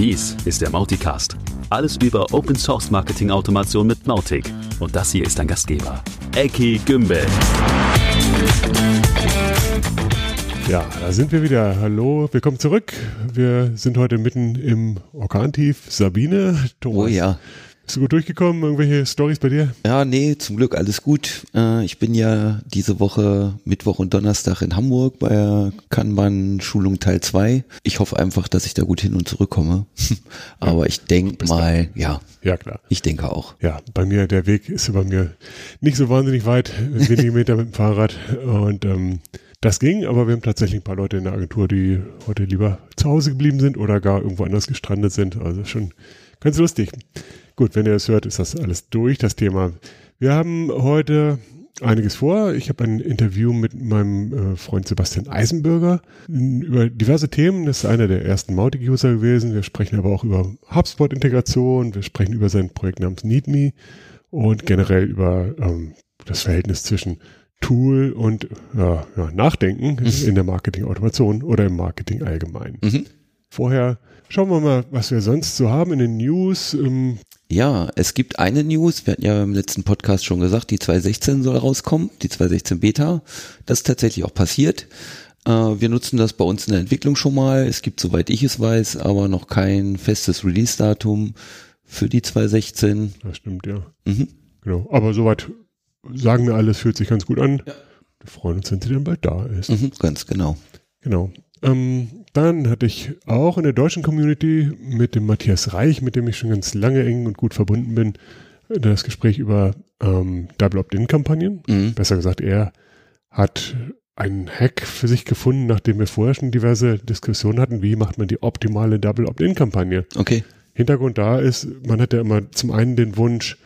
Dies ist der Mauticast. Alles über Open Source Marketing Automation mit Mautic. Und das hier ist dein Gastgeber, Eki Gümbel. Ja, da sind wir wieder. Hallo, willkommen zurück. Wir sind heute mitten im Orkantief. Sabine, Thomas. Oh ja. Bist du gut durchgekommen? Irgendwelche Stories bei dir? Ja, nee, zum Glück alles gut. Äh, ich bin ja diese Woche Mittwoch und Donnerstag in Hamburg bei der Kanban-Schulung Teil 2. Ich hoffe einfach, dass ich da gut hin und zurückkomme. Aber ja, ich denke mal, da. ja. Ja, klar. Ich denke auch. Ja, bei mir, der Weg ist bei mir nicht so wahnsinnig weit, wenige Meter mit dem Fahrrad. Und ähm, das ging, aber wir haben tatsächlich ein paar Leute in der Agentur, die heute lieber zu Hause geblieben sind oder gar irgendwo anders gestrandet sind. Also schon ganz lustig. Gut, wenn ihr das hört, ist das alles durch, das Thema. Wir haben heute einiges vor. Ich habe ein Interview mit meinem äh, Freund Sebastian Eisenbürger über diverse Themen. Das ist einer der ersten Mautic-User gewesen. Wir sprechen aber auch über HubSpot-Integration. Wir sprechen über sein Projekt namens NeedMe und generell über ähm, das Verhältnis zwischen Tool und ja, ja, Nachdenken mhm. in der Marketing-Automation oder im Marketing allgemein. Mhm. Vorher schauen wir mal, was wir sonst so haben in den News. Ähm, ja, es gibt eine News, wir hatten ja im letzten Podcast schon gesagt, die 2.16 soll rauskommen, die 2.16 Beta. Das ist tatsächlich auch passiert. Äh, wir nutzen das bei uns in der Entwicklung schon mal. Es gibt, soweit ich es weiß, aber noch kein festes Release-Datum für die 2.16. Das stimmt, ja. Mhm. Genau. Aber soweit sagen wir alles, fühlt sich ganz gut an. Ja. Wir freuen uns, wenn sie dann bald da ist. Mhm, ganz genau. Genau. Ähm, dann hatte ich auch in der deutschen Community mit dem Matthias Reich, mit dem ich schon ganz lange eng und gut verbunden bin, das Gespräch über ähm, Double Opt-in-Kampagnen. Mhm. Besser gesagt, er hat einen Hack für sich gefunden, nachdem wir vorher schon diverse Diskussionen hatten, wie macht man die optimale Double Opt-in-Kampagne. Okay. Hintergrund da ist, man hat ja immer zum einen den Wunsch,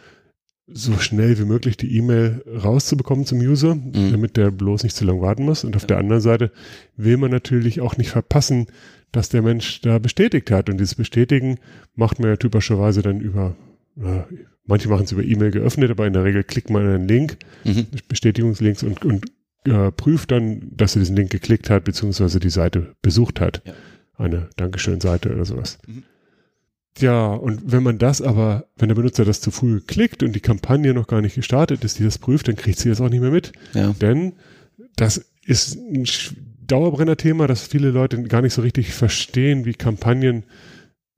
so schnell wie möglich die E-Mail rauszubekommen zum User, mhm. damit der bloß nicht zu lange warten muss. Und auf ja. der anderen Seite will man natürlich auch nicht verpassen, dass der Mensch da bestätigt hat. Und dieses Bestätigen macht man ja typischerweise dann über, äh, manche machen es über E-Mail geöffnet, aber in der Regel klickt man einen Link, mhm. Bestätigungslinks und, und äh, prüft dann, dass er diesen Link geklickt hat, beziehungsweise die Seite besucht hat. Ja. Eine Dankeschön-Seite oder sowas. Mhm. Ja, und wenn man das aber, wenn der Benutzer das zu früh klickt und die Kampagne noch gar nicht gestartet ist, die das prüft, dann kriegt sie das auch nicht mehr mit. Ja. Denn das ist ein Dauerbrenner-Thema, dass viele Leute gar nicht so richtig verstehen, wie Kampagnen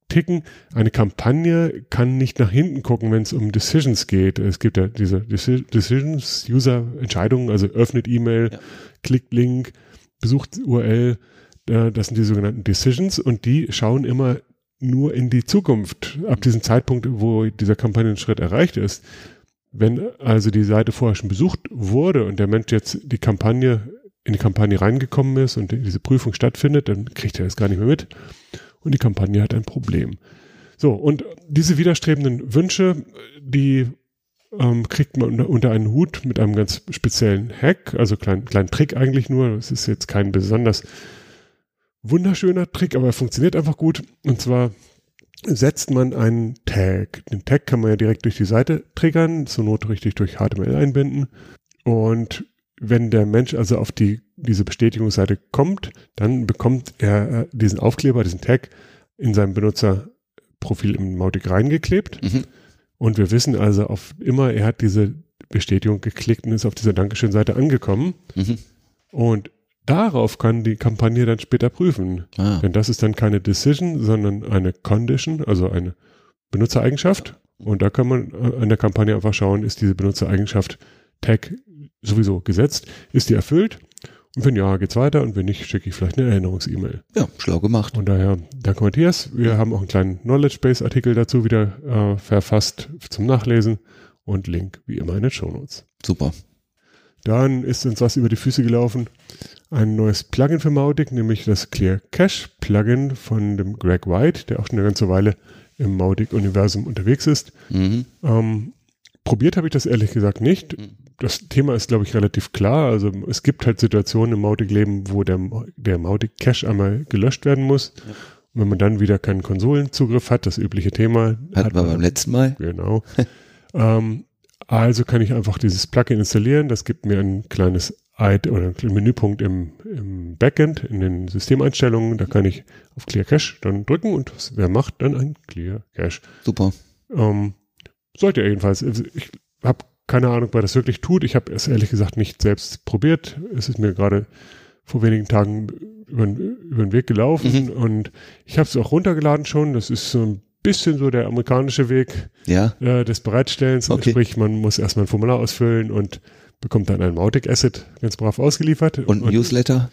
ticken. Eine Kampagne kann nicht nach hinten gucken, wenn es um Decisions geht. Es gibt ja diese Decisions, User-Entscheidungen, also öffnet E-Mail, ja. klickt Link, besucht URL. Das sind die sogenannten Decisions und die schauen immer nur in die Zukunft, ab diesem Zeitpunkt, wo dieser Kampagnenschritt erreicht ist. Wenn also die Seite vorher schon besucht wurde und der Mensch jetzt die Kampagne in die Kampagne reingekommen ist und diese Prüfung stattfindet, dann kriegt er das gar nicht mehr mit und die Kampagne hat ein Problem. So, und diese widerstrebenden Wünsche, die ähm, kriegt man unter, einen Hut mit einem ganz speziellen Hack, also kleinen kleinen Trick eigentlich nur. Es ist jetzt kein besonders wunderschöner Trick, aber er funktioniert einfach gut. Und zwar setzt man einen Tag. Den Tag kann man ja direkt durch die Seite triggern, zur Not richtig durch HTML einbinden. Und wenn der Mensch also auf die, diese Bestätigungsseite kommt, dann bekommt er äh, diesen Aufkleber, diesen Tag in seinem Benutzerprofil im Mautic reingeklebt. Mhm. Und wir wissen also auf immer, er hat diese Bestätigung geklickt und ist auf dieser Dankeschön-Seite angekommen. Mhm. Und darauf kann die Kampagne dann später prüfen. Ah. Denn das ist dann keine Decision, sondern eine Condition, also eine Benutzereigenschaft. Und da kann man an äh, der Kampagne einfach schauen, ist diese Benutzereigenschaft Tag sowieso gesetzt, ist die erfüllt? Und wenn ja, geht's weiter und wenn nicht, schicke ich vielleicht eine Erinnerungs-E-Mail. Ja, schlau gemacht. Und daher, danke Matthias. Wir haben auch einen kleinen Knowledge Base Artikel dazu wieder äh, verfasst zum Nachlesen und Link wie immer in den Show Notes. Super. Dann ist uns was über die Füße gelaufen ein neues Plugin für Mautic, nämlich das Clear Cache Plugin von dem Greg White, der auch schon eine ganze Weile im Mautic-Universum unterwegs ist. Mhm. Ähm, probiert habe ich das ehrlich gesagt nicht. Mhm. Das Thema ist, glaube ich, relativ klar. Also es gibt halt Situationen im Mautic-Leben, wo der, der Mautic-Cache einmal gelöscht werden muss. Ja. Und wenn man dann wieder keinen Konsolenzugriff hat, das übliche Thema. Hatten hat wir beim letzten Mal. Genau. ähm, also kann ich einfach dieses Plugin installieren. Das gibt mir ein kleines oder ein Menüpunkt im, im Backend, in den Systemeinstellungen, da kann ich auf Clear Cache dann drücken und wer macht dann ein Clear Cache. Super. Ähm, sollte er jedenfalls. Also ich habe keine Ahnung, wer das wirklich tut. Ich habe es ehrlich gesagt nicht selbst probiert. Es ist mir gerade vor wenigen Tagen über, über den Weg gelaufen mhm. und ich habe es auch runtergeladen schon. Das ist so ein bisschen so der amerikanische Weg ja. äh, des Bereitstellens. Okay. Sprich, man muss erstmal ein Formular ausfüllen und bekommt dann ein Mautic Asset ganz brav ausgeliefert. Und, und Newsletter?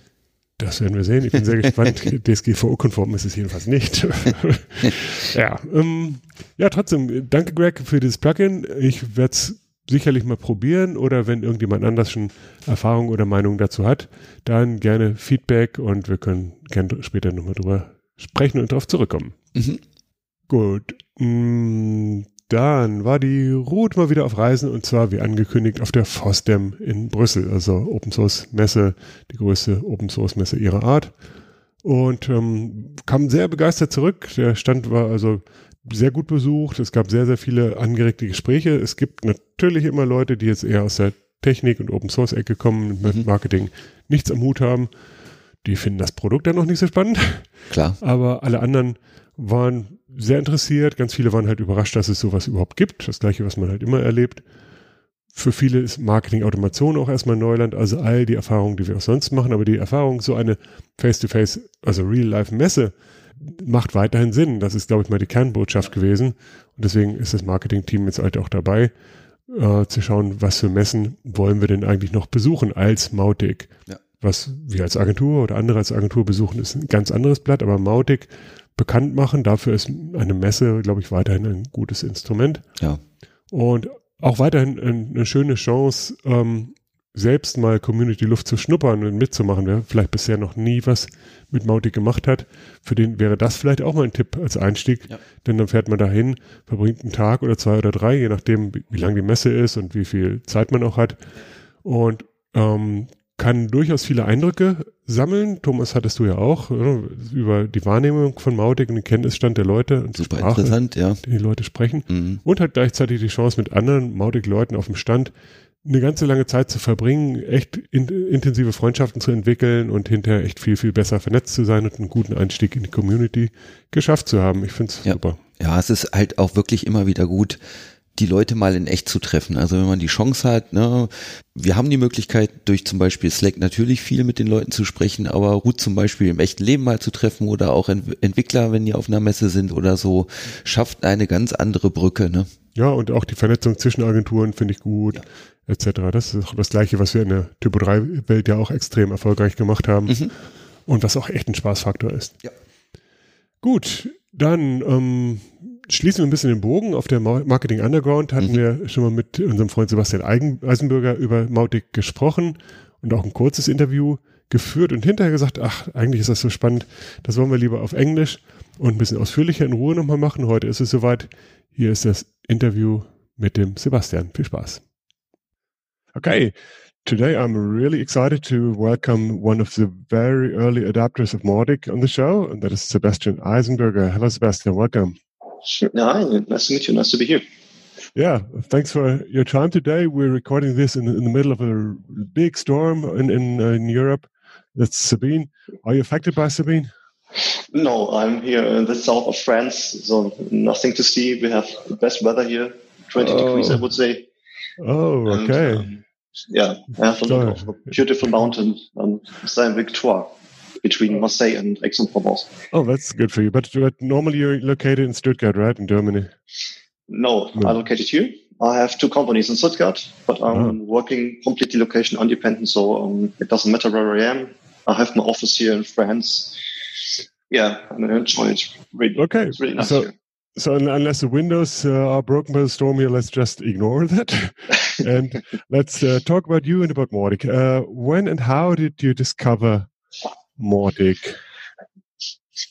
Das werden wir sehen. Ich bin sehr gespannt. DSGVO-konform ist es jedenfalls nicht. ja, ähm, ja, trotzdem, danke Greg für dieses Plugin. Ich werde es sicherlich mal probieren oder wenn irgendjemand anders schon Erfahrung oder Meinung dazu hat, dann gerne Feedback und wir können gerne später nochmal drüber sprechen und darauf zurückkommen. Mhm. Gut. Mm, dann war die Ruth mal wieder auf Reisen und zwar wie angekündigt auf der FOSDEM in Brüssel, also Open Source Messe, die größte Open Source Messe ihrer Art. Und ähm, kam sehr begeistert zurück. Der Stand war also sehr gut besucht. Es gab sehr, sehr viele angeregte Gespräche. Es gibt natürlich immer Leute, die jetzt eher aus der Technik und Open Source Ecke kommen, mit mhm. Marketing nichts am Hut haben. Die finden das Produkt dann noch nicht so spannend. Klar. Aber alle anderen waren sehr interessiert. Ganz viele waren halt überrascht, dass es sowas überhaupt gibt. Das gleiche, was man halt immer erlebt. Für viele ist Marketing Automation auch erstmal Neuland, also all die Erfahrungen, die wir auch sonst machen, aber die Erfahrung, so eine Face-to-Face, -face, also Real-Life-Messe, macht weiterhin Sinn. Das ist, glaube ich, mal die Kernbotschaft gewesen. Und deswegen ist das Marketing-Team jetzt halt auch dabei, äh, zu schauen, was für Messen wollen wir denn eigentlich noch besuchen als Mautic. Ja. Was wir als Agentur oder andere als Agentur besuchen, ist ein ganz anderes Blatt, aber Mautic bekannt machen. Dafür ist eine Messe, glaube ich, weiterhin ein gutes Instrument. Ja. Und auch weiterhin eine schöne Chance, ähm, selbst mal Community-Luft zu schnuppern und mitzumachen. Wer vielleicht bisher noch nie was mit Mautic gemacht hat, für den wäre das vielleicht auch mal ein Tipp als Einstieg. Ja. Denn dann fährt man dahin, verbringt einen Tag oder zwei oder drei, je nachdem, wie, wie lang die Messe ist und wie viel Zeit man auch hat. Und ähm, kann durchaus viele Eindrücke sammeln. Thomas hattest du ja auch ne, über die Wahrnehmung von Mautic und den Kenntnisstand der Leute und Super Sprache, interessant, ja. die, die Leute sprechen. Mhm. Und hat gleichzeitig die Chance mit anderen Mautic-Leuten auf dem Stand eine ganze lange Zeit zu verbringen, echt in, intensive Freundschaften zu entwickeln und hinterher echt viel, viel besser vernetzt zu sein und einen guten Einstieg in die Community geschafft zu haben. Ich finde es ja. super. Ja, es ist halt auch wirklich immer wieder gut, die Leute mal in echt zu treffen. Also wenn man die Chance hat, ne, wir haben die Möglichkeit, durch zum Beispiel Slack natürlich viel mit den Leuten zu sprechen, aber Ruth zum Beispiel im echten Leben mal zu treffen oder auch Entwickler, wenn die auf einer Messe sind oder so, schafft eine ganz andere Brücke. Ne? Ja, und auch die Vernetzung zwischen Agenturen finde ich gut, ja. etc. Das ist auch das Gleiche, was wir in der Typo 3 Welt ja auch extrem erfolgreich gemacht haben mhm. und was auch echt ein Spaßfaktor ist. Ja. Gut, dann ähm, schließen wir ein bisschen den Bogen. Auf der Marketing Underground hatten mhm. wir schon mal mit unserem Freund Sebastian Eisenbürger über Mautic gesprochen und auch ein kurzes Interview geführt und hinterher gesagt, ach, eigentlich ist das so spannend, das wollen wir lieber auf Englisch und ein bisschen ausführlicher in Ruhe nochmal machen. Heute ist es soweit. Hier ist das Interview mit dem Sebastian. Viel Spaß. Okay. Today, I'm really excited to welcome one of the very early adapters of Mautic on the show, and that is Sebastian Eisenberger. Hello, Sebastian. Welcome. Hi, nice to meet you. Nice to be here. Yeah, thanks for your time today. We're recording this in, in the middle of a big storm in in, uh, in Europe. That's Sabine. Are you affected by Sabine? No, I'm here in the south of France, so nothing to see. We have the best weather here, 20 oh. degrees, I would say. Oh, okay. And, um, yeah, I have a a beautiful mountain, Sainte-Victoire between Marseille and Aix-en-Provence. Oh, that's good for you. But, but normally you're located in Stuttgart, right, in Germany? No, no. I'm located here. I have two companies in Stuttgart, but I'm oh. working completely location independent, so um, it doesn't matter where I am. I have my office here in France. Yeah, and I enjoy it. Really, okay, it's really nice so, here. So unless the windows uh, are broken by the storm here, let's just ignore that. and let's uh, talk about you and about Mautic. Uh, when and how did you discover Mautic?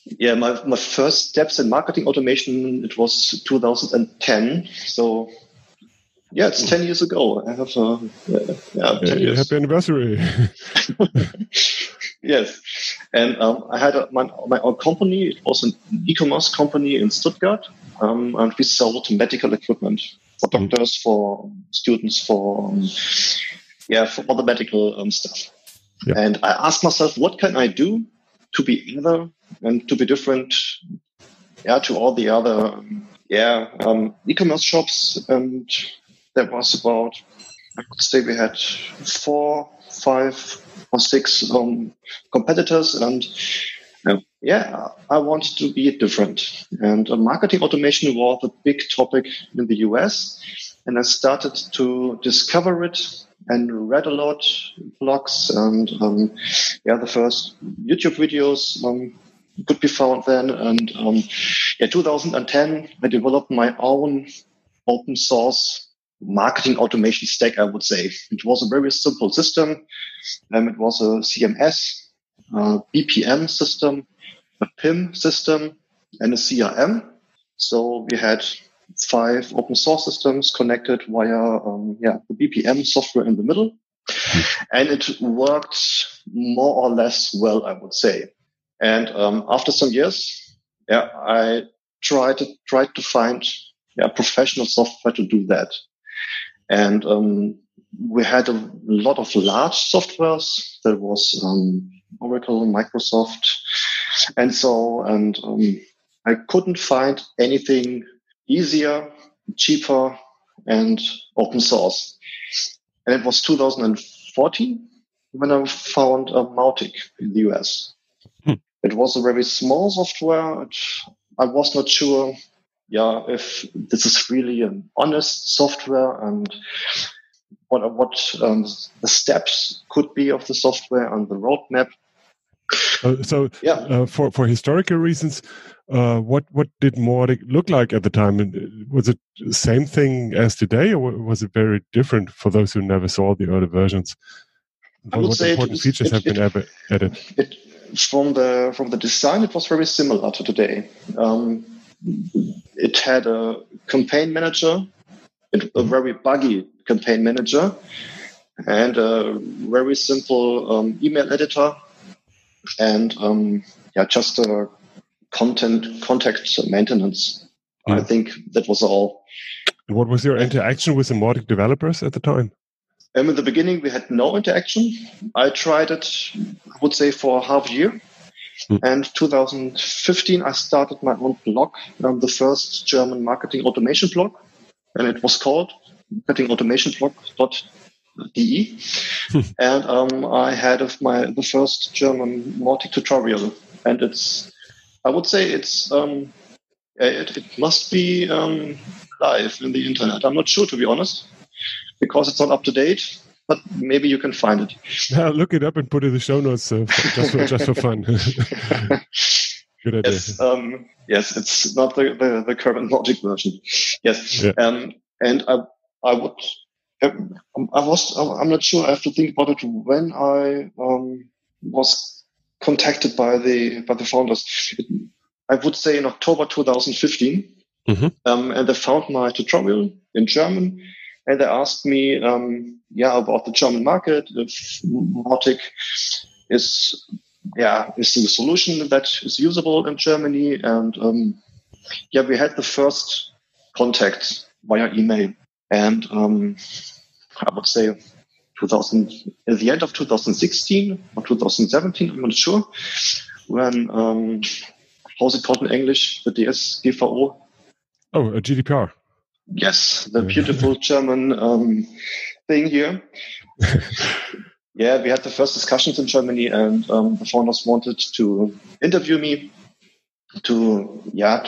Yeah, my, my first steps in marketing automation, it was 2010. So yeah, it's 10 years ago. I have uh, yeah, 10 years. Happy anniversary. yes. And um, I had a, my, my own company. It was an e-commerce company in Stuttgart. Um, and we sold medical equipment for doctors, for students, for, um, yeah, for all the medical um, stuff. Yeah. And I asked myself, what can I do to be other and to be different, yeah, to all the other, yeah, um, e-commerce shops. And there was about, I could say we had four, five or six um, competitors and uh, yeah, I wanted to be different. And uh, marketing automation was a big topic in the US. And I started to discover it and read a lot blogs and um, yeah, the first YouTube videos um, could be found then. And um, yeah, 2010, I developed my own open source marketing automation stack, I would say. It was a very simple system. Um, it was a CMS, a BPM system, a PIM system, and a CRM. So we had five open source systems connected via um, yeah, the BPM software in the middle. And it worked more or less well, I would say. And um, after some years, yeah, I tried to tried to find yeah, professional software to do that. And um, we had a lot of large softwares. There was um, Oracle, Microsoft, and so. And um, I couldn't find anything easier, cheaper, and open source. And it was 2014 when I found a Mautic in the US. Hmm. It was a very small software. I was not sure, yeah, if this is really an honest software and what what um, the steps could be of the software and the roadmap. Uh, so, yeah. Uh, for for historical reasons, uh, what what did Mautic look like at the time? And uh, was it the same thing as today, or was it very different for those who never saw the early versions? I would what say important it, features it, have been added? It, from the from the design, it was very similar to today. Um, it had a campaign manager, a mm-hmm. very buggy campaign manager, and a very simple um, email editor, and um, yeah, just a content contact maintenance. Yeah. I think that was all. what was your interaction with the Mautic developers at the time? Um, in the beginning, we had no interaction. I tried it, I would say, for half a year. Mm. And 2015, I started my own blog, um, the first German marketing automation blog, and it was called marketingautomationblog.de. Mm. and um, I had of my the first German Mautic tutorial, and it's I would say it's um, it, it must be um, live in the internet. I'm not sure to be honest, because it's not up to date. But maybe you can find it. Yeah, look it up and put it in the show notes uh, just for just for fun. Good idea. Yes, um, yes, it's not the, the, the current logic version. Yes, yeah. um, and I I would I was I'm not sure. I have to think about it when I um, was contacted by the by the founders. I would say in October 2015, mm-hmm. um, and they found my tutorial in German, and they asked me, um, yeah, about the German market, if Mautic is yeah is the solution that is usable in Germany, and um, yeah, we had the first contact via email, and um, I would say 2000, at the end of 2016 or 2017, I'm not sure, when, um, how's it called in English? The DSGVO? Oh, a GDPR. Yes, the beautiful German um, thing here. yeah, we had the first discussions in Germany, and um, the founders wanted to interview me to, yeah,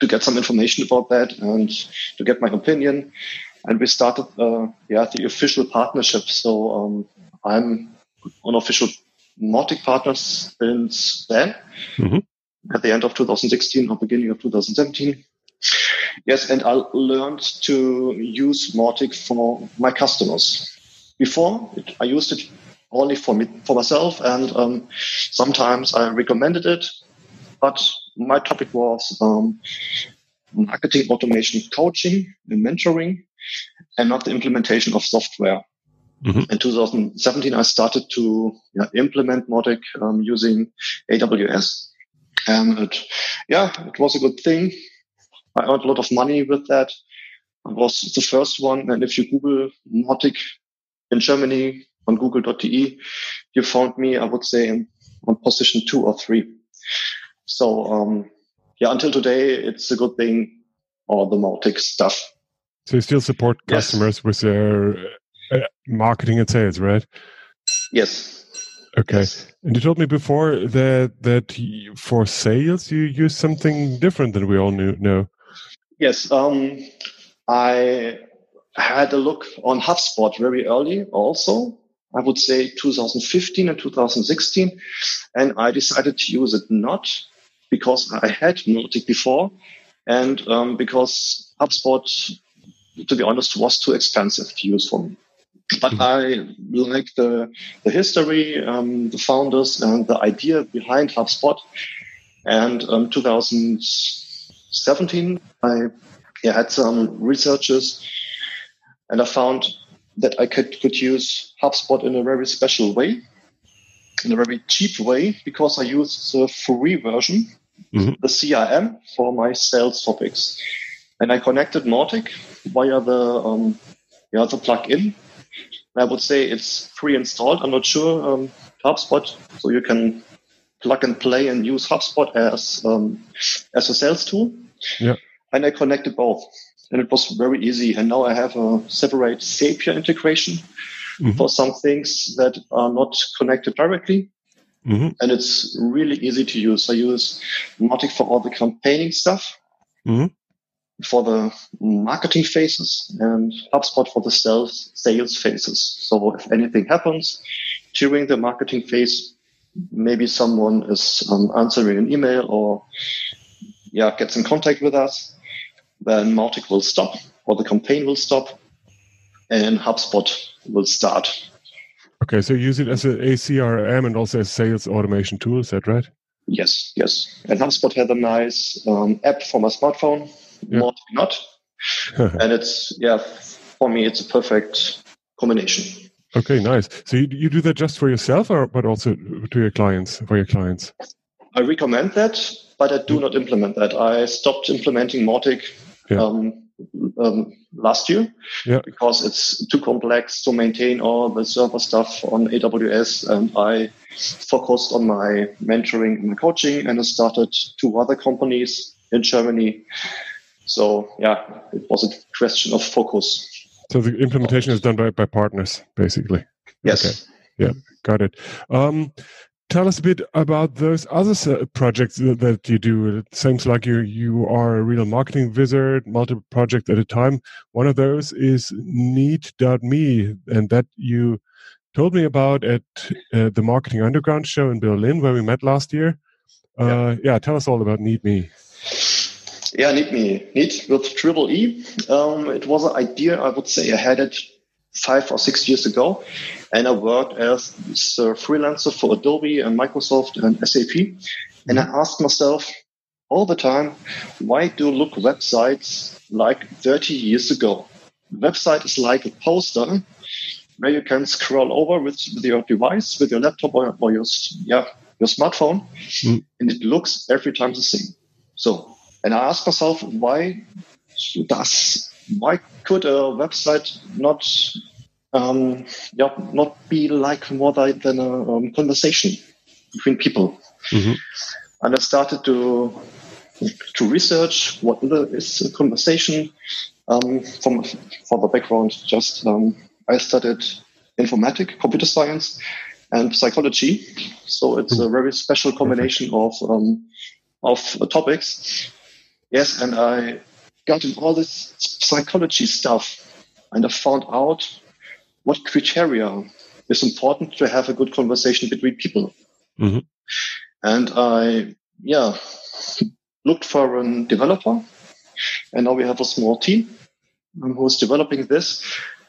to get some information about that and to get my opinion and we started uh, yeah the official partnership. So um, I'm an official Mautic partner since then. Mm-hmm. At the end of 2016 or beginning of 2017. Yes, and I learned to use Mautic for my customers. Before, it, I used it only for me, for myself, and um, sometimes I recommended it. But my topic was um, marketing automation coaching and mentoring and not the implementation of software. Mm-hmm. In 2017, I started to implement Mautic um, using AWS. And it, yeah, it was a good thing. I earned a lot of money with that. It was the first one. And if you Google Mautic in Germany, on google.de, you found me, I would say, on position two or three. So, um, yeah, until today, it's a good thing, all the Mautic stuff. So you still support Yes. customers with their uh, marketing and sales, right? Yes. Okay. Yes. And you told me before that that for sales you use something different than we all knew. know. Yes, um, I had a look on HubSpot very early also. I would say 2015 and 2016. And I decided to use it not because I had Mautic before and um, because HubSpot, to be honest, was too expensive to use for me. But I like the, the history, um, the founders, and the idea behind HubSpot. And um, 2017, I yeah, had some researches and I found that I could, could use HubSpot in a very special way, in a very cheap way, because I used the free version, Mhm. the CRM, for my sales topics. And I connected Mautic via the um, yeah the plugin. I would say it's pre-installed. I'm not sure um, HubSpot, so you can plug and play and use HubSpot as um, as a sales tool. Yeah. And I connected both, and it was very easy. And now I have a separate Zapier integration Mhm. for some things that are not connected directly, hmm and it's really easy to use. I use Mautic for all the campaigning stuff, Mhm. for the marketing phases, and HubSpot for the sales sales phases. So if anything happens during the marketing phase, maybe someone is um, answering an email or yeah gets in contact with us, then Mautic will stop or the campaign will stop, and HubSpot will start. Okay, so you use it as a, a CRM and also as sales automation tool. Is that right? Yes, yes. And HubSpot had a nice um, app for my smartphone, Yeah. Mautic not. and it's, yeah, for me, it's a perfect combination. okay, nice. So you, you do that just for yourself, or but also to your clients for your clients? I recommend that, but I do not implement that. I stopped implementing Mautic Yeah. um, um, last year Yeah. because it's too complex to maintain all the server stuff on AWS. And I focused on my mentoring and my coaching and I started two other companies in Germany. So yeah, it was a question of focus. So the implementation is done by, by partners, basically. Yes. Yeah, got it. Um, tell us a bit about those other projects that, you do. It seems like you you are a real marketing wizard, multiple projects at a time. One of those is Need.me, and that you told me about at uh, the Marketing Underground show in Berlin, where we met last year. Uh, yeah. tell us all about Need.me. Yeah, Need Me. Need with triple E. Um, it was an idea, I would say I had it five or six years ago. And I worked as a freelancer for Adobe and Microsoft and SAP. And I asked myself all the time, why do look websites like 30 years ago? Website is like a poster where you can scroll over with, with your device, with your laptop or, or your, yeah, your smartphone, Mm. and it looks every time the same. So, and I asked myself, why does, why could a website not, um, yeah, not be like more than a um, conversation between people? Mhm. And I started to to research what is a conversation. Um, from for the background, just um, I studied informatics, computer science, and psychology. So it's a very special combination of um, of uh, topics. Yes, and I got in all this psychology stuff, and I found out what criteria is important to have a good conversation between people. Mhm. And I, yeah, looked for a developer, and now we have a small team um, who is developing this,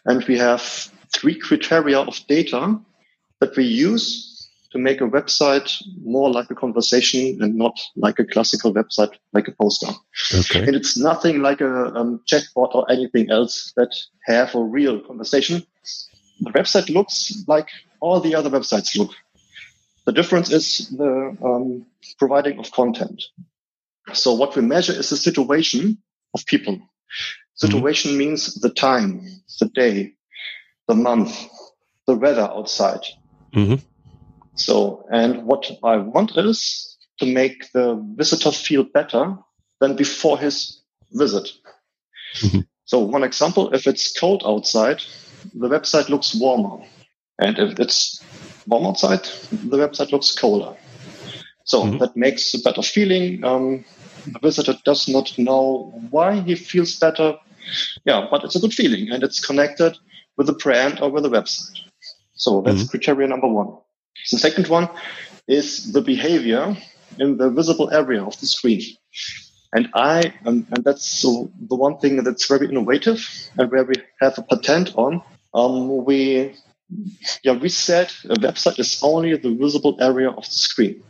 and we have three criteria of data that we use to make a website more like a conversation and not like a classical website like a poster. Okay. And it's nothing like a um, chatbot or anything else that have a real conversation. The website looks like all the other websites look. The difference is the um, providing of content. So what we measure is the situation of people. Situation means the time, the day, the month, the weather outside. Mhm. So, and what I want is to make the visitor feel better than before his visit. Mhm. So, one example, if it's cold outside, the website looks warmer. And if it's warm outside, the website looks colder. So Mhm. that makes a better feeling. Um, the visitor does not know why he feels better. Yeah, but it's a good feeling and it's connected with the brand or with the website. So that's criteria number one. The second one is the behavior in the visible area of the screen. And I, and, and that's the one thing that's very innovative and where we have a patent on. Um, we, yeah, we said a website is only the visible area of the screen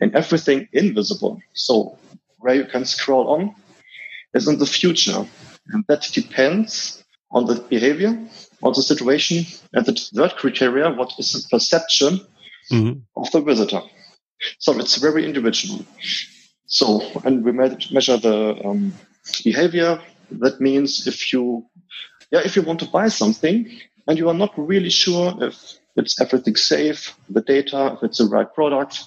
and everything invisible. So where you can scroll on is in the future. And that depends on the behavior, on the situation, and the third criteria, what is the perception Mhm. of the visitor. So it's very individual. So, and we measure the um, behavior. That means if you, yeah, if you want to buy something and you are not really sure if it's everything safe, the data, if it's the right product,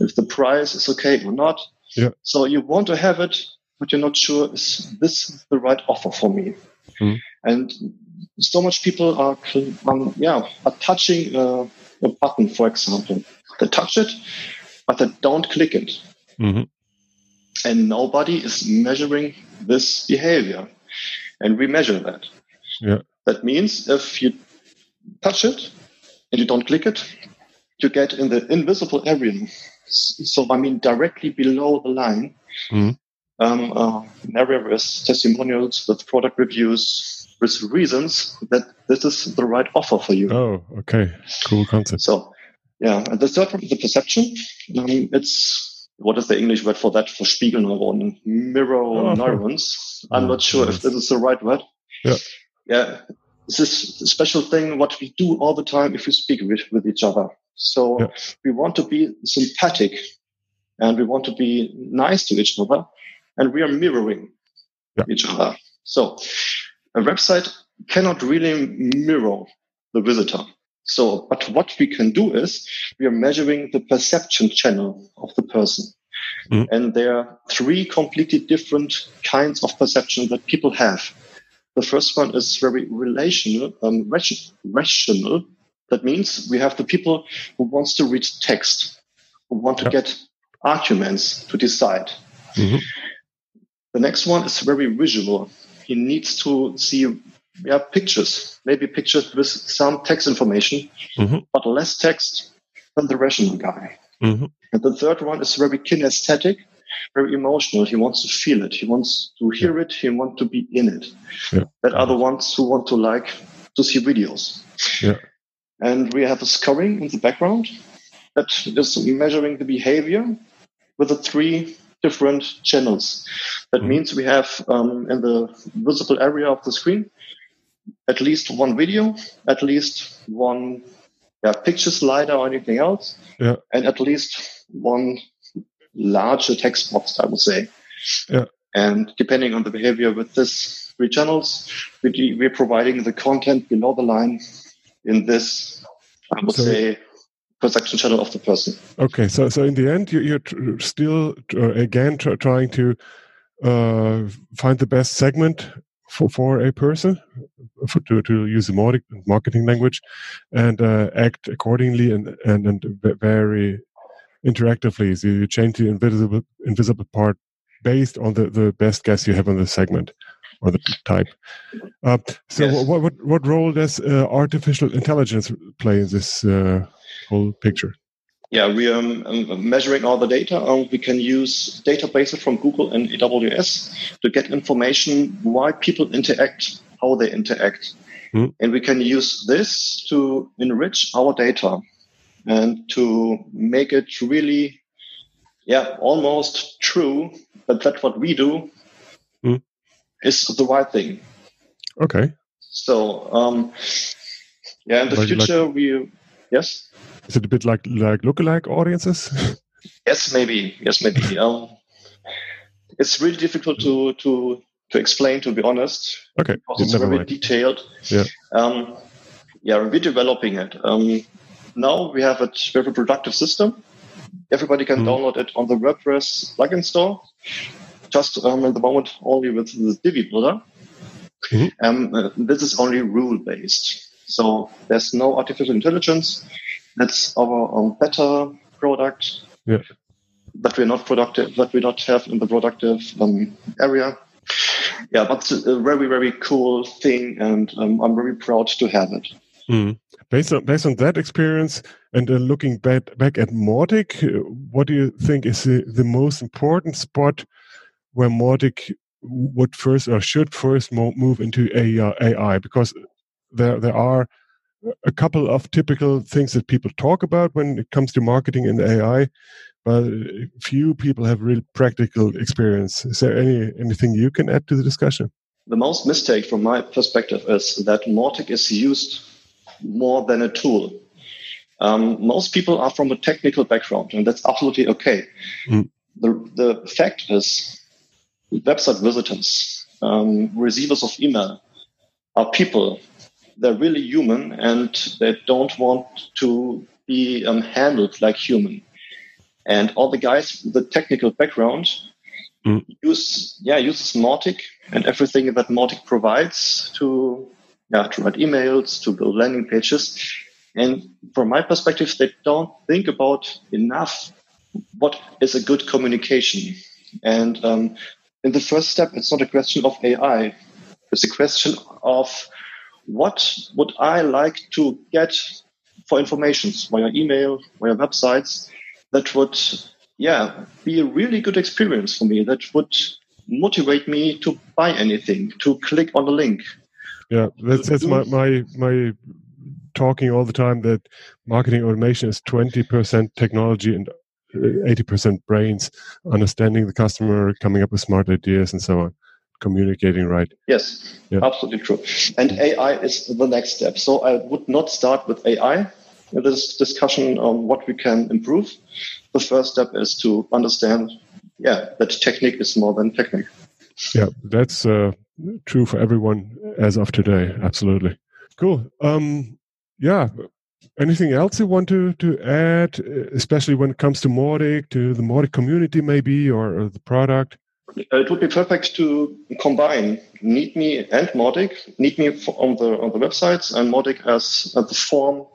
if the price is okay or not. Yeah. So you want to have it, but you're not sure is this the right offer for me? Mhm. And so much people are, um, yeah, are touching uh, a button, for example. They touch it, but they don't click it. Mhm. And nobody is measuring this behavior. And we measure that. Yeah. That means if you touch it and you don't click it, you get in the invisible area. So, I mean, directly below the line, Mhm. um, uh, an area with testimonials, with product reviews, with reasons that this is the right offer for you. Oh, okay. Cool concept. So, yeah, and the third one is the perception. Um, it's what is the English word for that? For Spiegelneuronen, mirror Oh. neurons. I'm not sure if this is the right word. Yeah. Yeah, this is a special thing what we do all the time if we speak with, with each other. So Yeah. we want to be sympathetic and we want to be nice to each other and we are mirroring Yeah. each other. So a website cannot really mirror the visitor. So, but what we can do is we are measuring the perception channel of the person. Mhm. And there are three completely different kinds of perception that people have. The first one is very relational, um, rational. That means we have the people who wants to read text, who want to get arguments to decide. Mhm. The next one is very visual. He needs to see yeah, pictures, maybe pictures with some text information, Mhm. but less text than the rational guy. Mhm. And the third one is very kinesthetic, very emotional. He wants to feel it. He wants to hear it. He wants to be in it. Yeah. That are the ones who want to like to see videos. Yeah. And we have a scoring in the background that is measuring the behavior with the three different channels. That Mhm. means we have um, in the visible area of the screen at least one video, at least one yeah, picture slider or anything else, Yeah. and at least one larger text box, I would say. Yeah. And depending on the behavior with these three channels, we, we're providing the content below the line in this, I would So- say, perception channel of the person. Okay, so so in the end, you, you're tr- still uh, again tr- trying to uh, find the best segment for, for a person for, to, to use the marketing language and uh, act accordingly and and, and ve- very interactively. So you change the invisible invisible part based on the, the best guess you have on the segment or the type. Uh, so Yes. what, what what role does uh, artificial intelligence play in this uh, whole picture? Yeah, we are um, um, measuring all the data. Um, we can use databases from Google and AWS to get information why people interact, how they interact. Hmm. And we can use this to enrich our data and to make it really, yeah, almost true that that what we do Hmm. is the right thing. Okay. So, um, yeah, in the Like- like- future, we, yes? Is it a bit like like lookalike audiences? Yes, maybe. Yes, maybe. um, it's really difficult to to to explain, to be honest, okay, because it's very mind. detailed. Yeah. Um, yeah, we're developing it. Um, now we have a We have a productive system. Everybody can mm. download it on the WordPress plugin store. Just um, at the moment, only with the Divi builder. Mm-hmm. Um, uh, this is only rule based. So there's no artificial intelligence. That's our um, better product. Yeah. That we're not productive, that we not have in the productive um, area. Yeah, but it's a very, very cool thing, and um, I'm very proud to have it. Mm. Based on based on that experience and uh, looking back back at Mautic, uh, what do you think is the, the most important spot where Mautic would first or should first move into AI? Because there there are a couple of typical things that people talk about when it comes to marketing and AI, but few people have real practical experience. Is there any anything you can add to the discussion? The most mistake from my perspective is that Mautic is used more than a tool. Um, most people are from a technical background, and that's absolutely okay. Mm. The, the fact is, website visitors, um, receivers of email, are people. They're really human, and they don't want to be um, handled like human. And all the guys with the technical background mm. use yeah use Mautic and everything that Mautic provides to yeah, to write emails, to build landing pages. And from my perspective, they don't think about enough what is a good communication. And um, in the first step, it's not a question of AI. It's a question of what would I like to get for informations via email, via websites that would, yeah, be a really good experience for me. That would motivate me to buy anything, to click on a link, yeah, that's that's my my my talking all the time that marketing automation is twenty percent technology and uh, eighty percent brains, understanding the customer, coming up with smart ideas, and so on communicating right. Yes, yeah. absolutely true. And AI is the next step. So I would not start with AI in this discussion on what we can improve. The first step is to understand, yeah, that technique is more than technique. Yeah, that's uh, true for everyone as of today. Absolutely. Cool. Um, yeah. Anything else you want to, to add, especially when it comes to Mautic, to the Mautic community maybe, or, or the product? It would be perfect to combine NeedMe and Mautic. NeedMe on the on the websites and Mautic as at the form,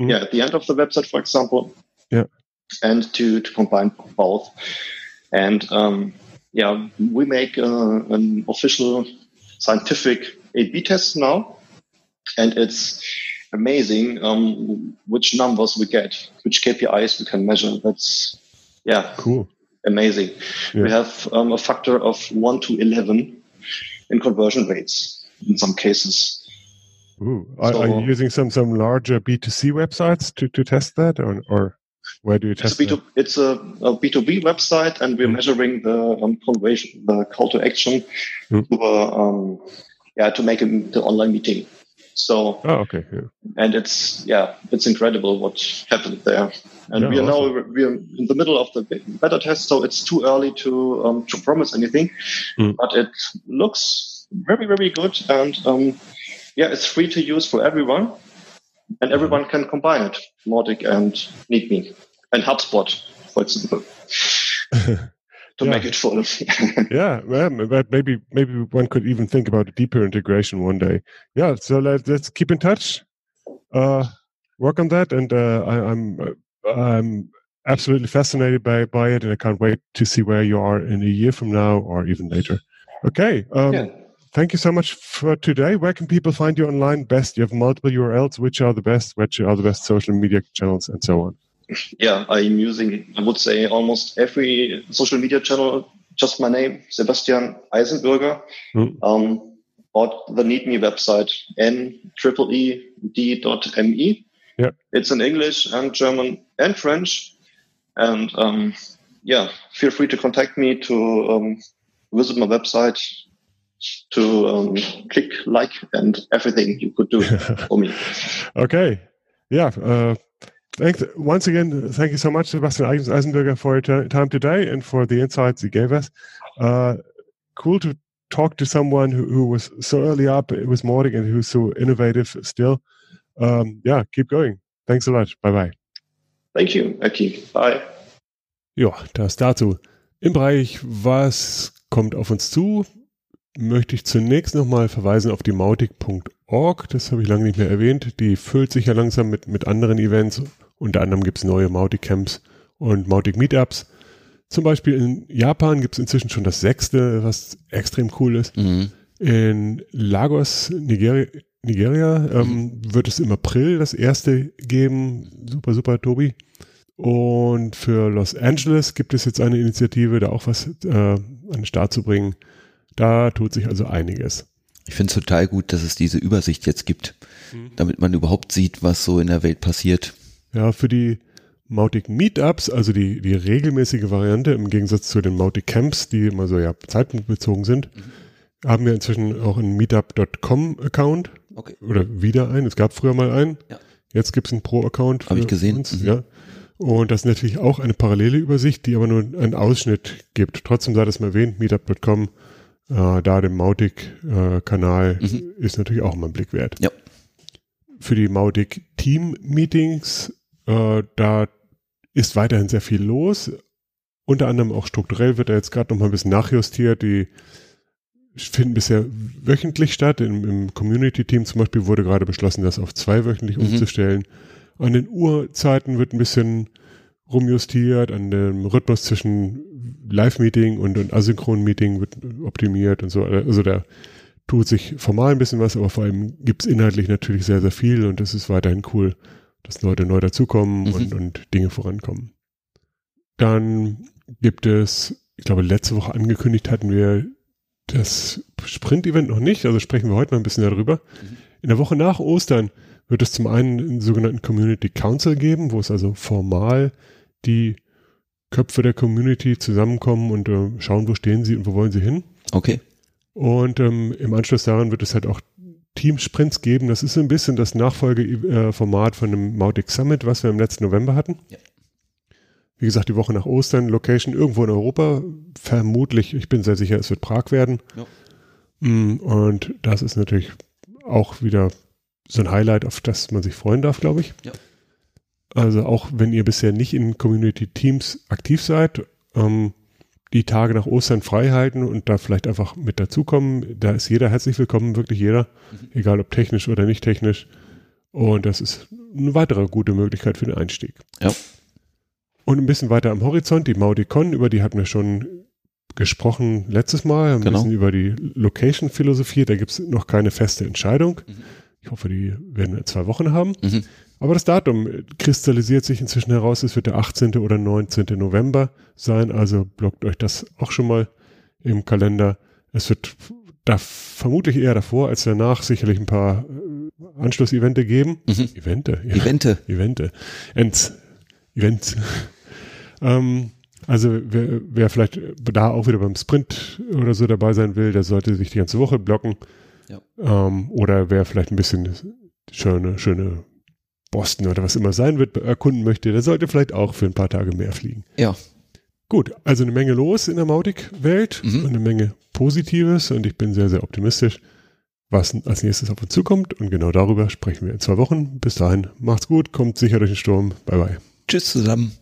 mm. yeah, at the end of the website, for example. Yeah, and to to combine both. And um, yeah, we make uh, an official scientific A/B test now, and it's amazing um, which numbers we get, which KPIs we can measure. That's yeah, cool, amazing. Yeah. We have um, a factor of one to eleven in conversion rates in some cases. Ooh. Are, so, are you using some some larger B2C websites to, to test that, or, or where do you test it? it's a, B2, it's a a B2B website, and we're mm. measuring the um, conversion, the call to action mm. to, uh, um, yeah, to make a, the online meeting. So, oh, okay, yeah. and it's yeah, it's incredible what happened there. And yeah, we are awesome. now we're in the middle of the beta test, so it's too early to um, to promise anything. Mm. But it looks very very good, and um, yeah, it's free to use for everyone, and everyone can combine it, Mautic and NeedMe and HubSpot, for example. to yeah. make it full. yeah, well, but maybe maybe one could even think about a deeper integration one day. Yeah, so let, us keep in touch, uh, work on that, and uh, I, am I'm, I'm absolutely fascinated by by it, and I can't wait to see where you are in a year from now or even later. Okay. Um, yeah. Thank you so much for today. Where can people find you online best? You have multiple URLs. Which are the best? Which are the best social media channels and so on? Yeah, I'm using, I would say, almost every social media channel. Just my name, Sebastian Eisenbürger. Mm. Um, or the NeedMe website, n-e-e-d.me. Yeah. It's in English and German and French. And um, yeah, feel free to contact me to um, visit my website, to um, click like and everything you could do for me. Okay. Yeah. Uh, Thanks once again. Thank you so much, Sebastian Eisenberger, for your time today and for the insights you gave us. Uh, cool to talk to someone who, who, was so early up with Mautic and who's so innovative still. Um, yeah, keep going. Thanks a lot. Bye bye. Thank you, Aki. Bye. Ja, das dazu. Im Bereich, was kommt auf uns zu, möchte ich zunächst nochmal verweisen auf die mautic.org. Das habe ich lange nicht mehr erwähnt. Die füllt sich ja langsam mit, mit anderen Events. Unter anderem gibt es neue Mautic-Camps und Mautic-Meetups. Zum Beispiel in Japan gibt es inzwischen schon das sechste, was extrem cool ist. Mhm. In Lagos, Nigeria, Nigeria ähm, wird es im April das erste geben. Super, super, Tobi. Und für Los Angeles gibt es jetzt eine Initiative, da auch was äh, an den Start zu bringen. Da tut sich also einiges. Ich finde es total gut, dass es diese Übersicht jetzt gibt, Mhm. damit man überhaupt sieht, was so in der Welt passiert. Ja, für die Mautic Meetups, also die, die regelmäßige Variante im Gegensatz zu den Mautic Camps, die immer so ja zeitpunktbezogen sind, haben wir inzwischen auch einen Meetup.com Account Okay. oder wieder einen. Es gab früher mal einen. Ja. Jetzt gibt es einen Pro-Account. Hab ich gesehen. Uns, Mhm. ja. Und das ist natürlich auch eine parallele Übersicht, die aber nur einen Ausschnitt gibt. Trotzdem sei das mal erwähnt, meetup.com, äh, da dem Mautic-Kanal Mhm. ist natürlich auch mal ein Blick wert. Ja. Für die Mautic Team-Meetings, äh, da ist weiterhin sehr viel los. Unter anderem auch strukturell wird da jetzt gerade noch mal ein bisschen nachjustiert. Die finden bisher wöchentlich statt. Im, im Community-Team zum Beispiel wurde gerade beschlossen, das auf zweiwöchentlich Mhm. umzustellen. An den Uhrzeiten wird ein bisschen rumjustiert, an dem Rhythmus zwischen Live-Meeting und, und Asynchron-Meeting wird optimiert und so. Also da tut sich formal ein bisschen was, aber vor allem gibt es inhaltlich natürlich sehr, sehr viel und es ist weiterhin cool, dass Leute neu dazukommen Mhm. und, und Dinge vorankommen. Dann gibt es, ich glaube, letzte Woche angekündigt hatten wir das Sprint-Event noch nicht, also sprechen wir heute mal ein bisschen darüber. Mhm. In der Woche nach Ostern wird es zum einen einen sogenannten Community Council geben, wo es also formal die Köpfe der Community zusammenkommen und äh, schauen, wo stehen sie und wo wollen sie hin. Okay. Und ähm, im Anschluss daran wird es halt auch Teamsprints geben. Das ist so ein bisschen das Nachfolgeformat von dem Mautic Summit, was wir im letzten November hatten. Ja. Wie gesagt, die Woche nach Ostern, Location irgendwo in Europa. Vermutlich, ich bin sehr sicher, es wird Prag werden. Ja. Mm, Und das ist natürlich auch wieder so ein Highlight, auf das man sich freuen darf, glaube ich. Ja. Also auch wenn ihr bisher nicht in Community Teams aktiv seid, ähm, die Tage nach Ostern frei halten und da vielleicht einfach mit dazukommen. Da ist jeder herzlich willkommen, wirklich jeder, Mhm. egal ob technisch oder nicht technisch. Und das ist eine weitere gute Möglichkeit für den Einstieg. Ja. Und ein bisschen weiter am Horizont, die Maudicon, über die hatten wir schon gesprochen letztes Mal, ein Genau. bisschen über die Location-Philosophie. Da gibt es noch keine feste Entscheidung. Mhm. Ich hoffe, die werden wir in zwei Wochen haben. Mhm. Aber das Datum kristallisiert sich inzwischen heraus. Es wird der 18. oder 19. November sein. Also blockt euch das auch schon mal im Kalender. Es wird da vermutlich eher davor als danach sicherlich ein paar äh, Anschlussevente geben. Mhm. Evente? Ja. Evente. Evente. Ents. Events. ähm, also wer, wer vielleicht da auch wieder beim Sprint oder so dabei sein will, der sollte sich die ganze Woche blocken. Ja. Ähm, oder wer vielleicht ein bisschen schöne, schöne Boston oder was immer sein wird, erkunden möchte, der sollte vielleicht auch für ein paar Tage mehr fliegen. Ja. Gut, also eine Menge los in der Mautic-Welt Mhm. und eine Menge Positives und ich bin sehr, sehr optimistisch, was als nächstes auf uns zukommt und genau darüber sprechen wir in zwei Wochen. Bis dahin, macht's gut, kommt sicher durch den Sturm. Bye bye. Tschüss zusammen.